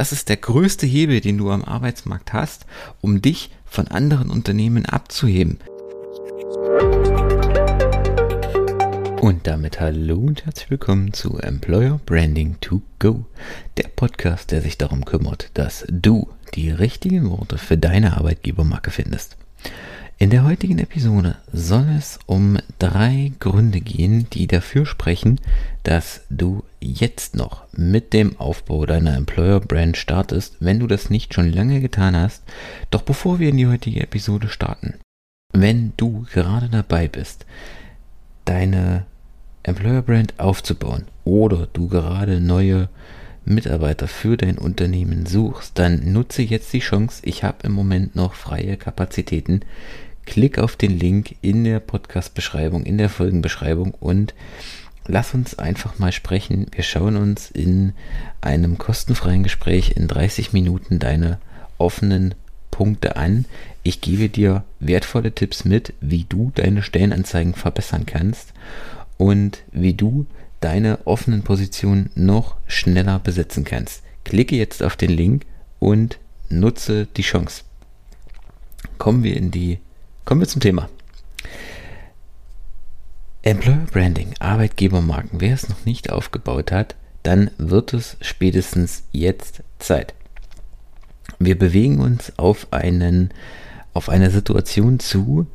Das ist der größte Hebel, den du am Arbeitsmarkt hast, um dich von anderen Unternehmen abzuheben. Und damit hallo und herzlich willkommen zu Employer Branding to Go, der Podcast, der sich darum kümmert, dass du die richtigen Worte für deine Arbeitgebermarke findest. In der heutigen Episode soll es um drei Gründe gehen, die dafür sprechen, dass du jetzt noch mit dem Aufbau deiner Employer Brand startest, wenn du das nicht schon lange getan hast. Doch bevor wir in die heutige Episode starten, wenn du gerade dabei bist, deine Employer Brand aufzubauen oder du gerade neue Mitarbeiter für dein Unternehmen suchst, dann nutze jetzt die Chance. Ich habe im Moment noch freie Kapazitäten klick auf den Link in der Podcast-Beschreibung, in der Folgenbeschreibung und lass uns einfach mal sprechen. Wir schauen uns in einem kostenfreien Gespräch in 30 Minuten deine offenen Punkte an. Ich gebe dir wertvolle Tipps mit, wie du deine Stellenanzeigen verbessern kannst und wie du deine offenen Positionen noch schneller besetzen kannst. Klicke jetzt auf den Link und nutze die Chance. Kommen wir in die Kommen wir zum Thema. Employer Branding, Arbeitgebermarken. Wer es noch nicht aufgebaut hat, dann wird es spätestens jetzt Zeit. Wir bewegen uns auf einen auf eine Situation zu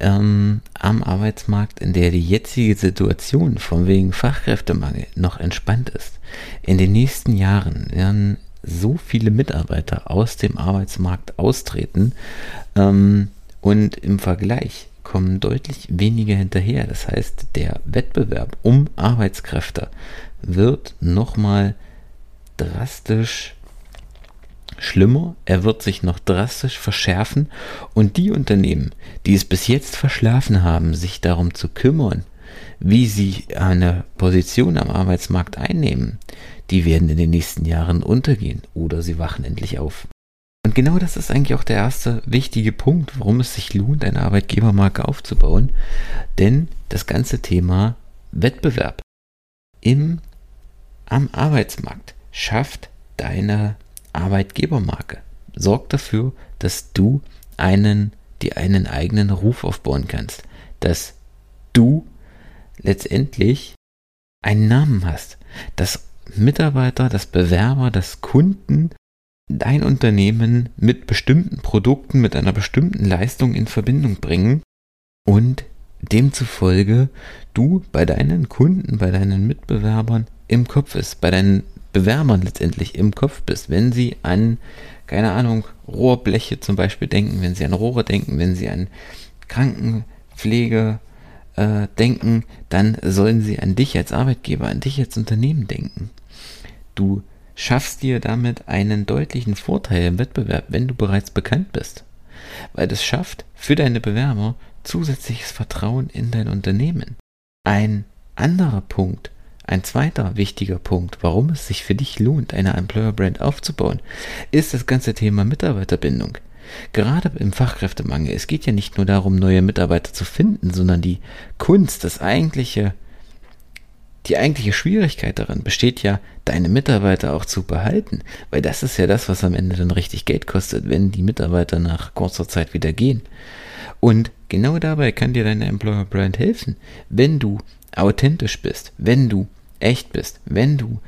ähm, am Arbeitsmarkt, in der die jetzige Situation von wegen Fachkräftemangel noch entspannt ist. In den nächsten Jahren werden so viele Mitarbeiter aus dem Arbeitsmarkt austreten, ähm, und im Vergleich kommen deutlich weniger hinterher. Das heißt, der Wettbewerb um Arbeitskräfte wird nochmal drastisch schlimmer, er wird sich noch drastisch verschärfen und die Unternehmen, die es bis jetzt verschlafen haben, sich darum zu kümmern, wie sie eine Position am Arbeitsmarkt einnehmen, die werden in den nächsten Jahren untergehen oder sie wachen endlich auf. Und genau das ist eigentlich auch der erste wichtige Punkt, warum es sich lohnt, eine Arbeitgebermarke aufzubauen. Denn das ganze Thema Wettbewerb im, am Arbeitsmarkt schafft deine Arbeitgebermarke. Sorgt dafür, dass du einen, dir einen eigenen Ruf aufbauen kannst. Dass du letztendlich einen Namen hast. Dass Mitarbeiter, dass Bewerber, dass Kunden dein Unternehmen mit bestimmten Produkten, mit einer bestimmten Leistung in Verbindung bringen und demzufolge du bei deinen Kunden, bei deinen Mitbewerbern im Kopf ist, bei deinen Bewerbern letztendlich im Kopf bist, wenn sie an, keine Ahnung, Rohrbleche zum Beispiel denken, wenn sie an Rohre denken, wenn sie an Krankenpflege äh, denken, dann sollen sie an dich als Arbeitgeber, an dich als Unternehmen denken. Du schaffst dir damit einen deutlichen Vorteil im Wettbewerb, wenn du bereits bekannt bist. Weil es schafft für deine Bewerber zusätzliches Vertrauen in dein Unternehmen. Ein anderer Punkt, ein zweiter wichtiger Punkt, warum es sich für dich lohnt, eine Employer Brand aufzubauen, ist das ganze Thema Mitarbeiterbindung. Gerade im Fachkräftemangel, es geht ja nicht nur darum, neue Mitarbeiter zu finden, sondern die Kunst, das eigentliche die eigentliche Schwierigkeit darin besteht ja, deine Mitarbeiter auch zu behalten, weil das ist ja das, was am Ende dann richtig Geld kostet, wenn die Mitarbeiter nach kurzer Zeit wieder gehen. Und genau dabei kann dir deine Employer Brand helfen, wenn du authentisch bist, wenn du echt bist, wenn du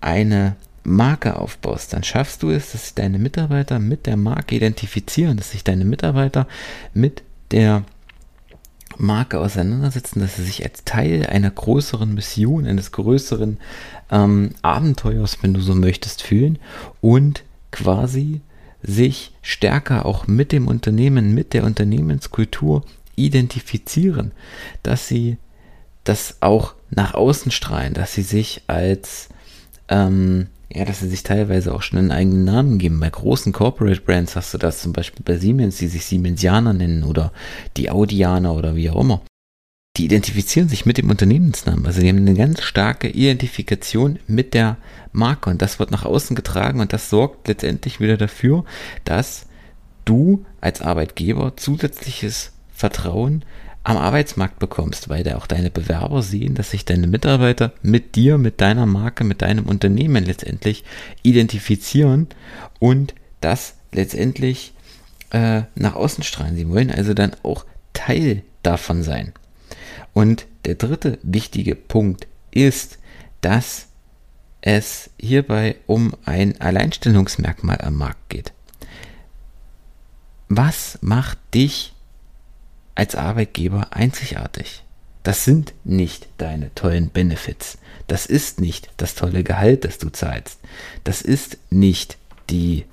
eine Marke aufbaust, dann schaffst du es, dass sich deine Mitarbeiter mit der Marke identifizieren, dass sich deine Mitarbeiter mit der Marke auseinandersetzen, dass sie sich als Teil einer größeren Mission, eines größeren ähm, Abenteuers, wenn du so möchtest, fühlen und quasi sich stärker auch mit dem Unternehmen, mit der Unternehmenskultur identifizieren, dass sie das auch nach außen strahlen, dass sie sich als ähm, ja, dass sie sich teilweise auch schon einen eigenen Namen geben. Bei großen Corporate Brands hast du das zum Beispiel bei Siemens, die sich Siemensianer nennen oder die Audianer oder wie auch immer. Die identifizieren sich mit dem Unternehmensnamen. Also die haben eine ganz starke Identifikation mit der Marke und das wird nach außen getragen und das sorgt letztendlich wieder dafür, dass du als Arbeitgeber zusätzliches Vertrauen am Arbeitsmarkt bekommst, weil da auch deine Bewerber sehen, dass sich deine Mitarbeiter mit dir, mit deiner Marke, mit deinem Unternehmen letztendlich identifizieren und das letztendlich äh, nach außen strahlen. Sie wollen also dann auch Teil davon sein. Und der dritte wichtige Punkt ist, dass es hierbei um ein Alleinstellungsmerkmal am Markt geht. Was macht dich als Arbeitgeber einzigartig? Das sind nicht deine tollen Benefits. Das ist nicht das tolle Gehalt, das du zahlst. Das ist nicht die,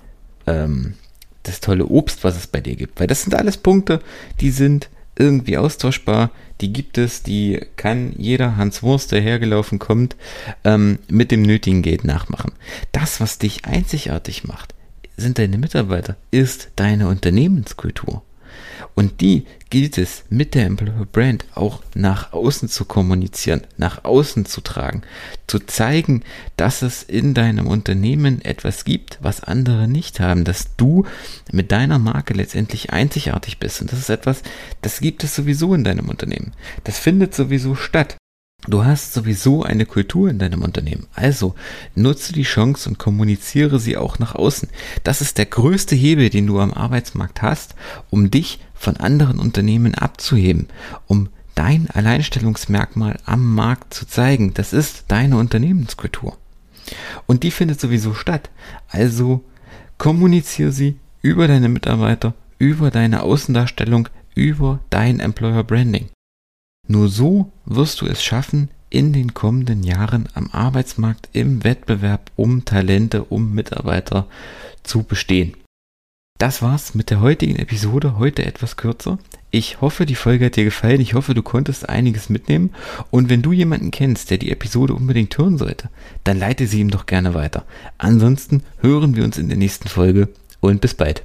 ähm, das tolle Obst, was es bei dir gibt. Weil das sind alles Punkte, die sind irgendwie austauschbar. Die gibt es, die kann jeder Hans Wurst, der hergelaufen kommt, ähm, mit dem nötigen Geld nachmachen. Das, was dich einzigartig macht, sind deine Mitarbeiter, ist deine Unternehmenskultur. Und die gilt es mit der Employer Brand auch nach außen zu kommunizieren, nach außen zu tragen, zu zeigen, dass es in deinem Unternehmen etwas gibt, was andere nicht haben, dass du mit deiner Marke letztendlich einzigartig bist. Und das ist etwas, das gibt es sowieso in deinem Unternehmen. Das findet sowieso statt. Du hast sowieso eine Kultur in deinem Unternehmen. Also nutze die Chance und kommuniziere sie auch nach außen. Das ist der größte Hebel, den du am Arbeitsmarkt hast, um dich von anderen Unternehmen abzuheben, um dein Alleinstellungsmerkmal am Markt zu zeigen. Das ist deine Unternehmenskultur. Und die findet sowieso statt. Also kommuniziere sie über deine Mitarbeiter, über deine Außendarstellung, über dein Employer Branding. Nur so wirst du es schaffen, in den kommenden Jahren am Arbeitsmarkt im Wettbewerb um Talente, um Mitarbeiter zu bestehen. Das war's mit der heutigen Episode, heute etwas kürzer. Ich hoffe, die Folge hat dir gefallen. Ich hoffe, du konntest einiges mitnehmen. Und wenn du jemanden kennst, der die Episode unbedingt hören sollte, dann leite sie ihm doch gerne weiter. Ansonsten hören wir uns in der nächsten Folge und bis bald.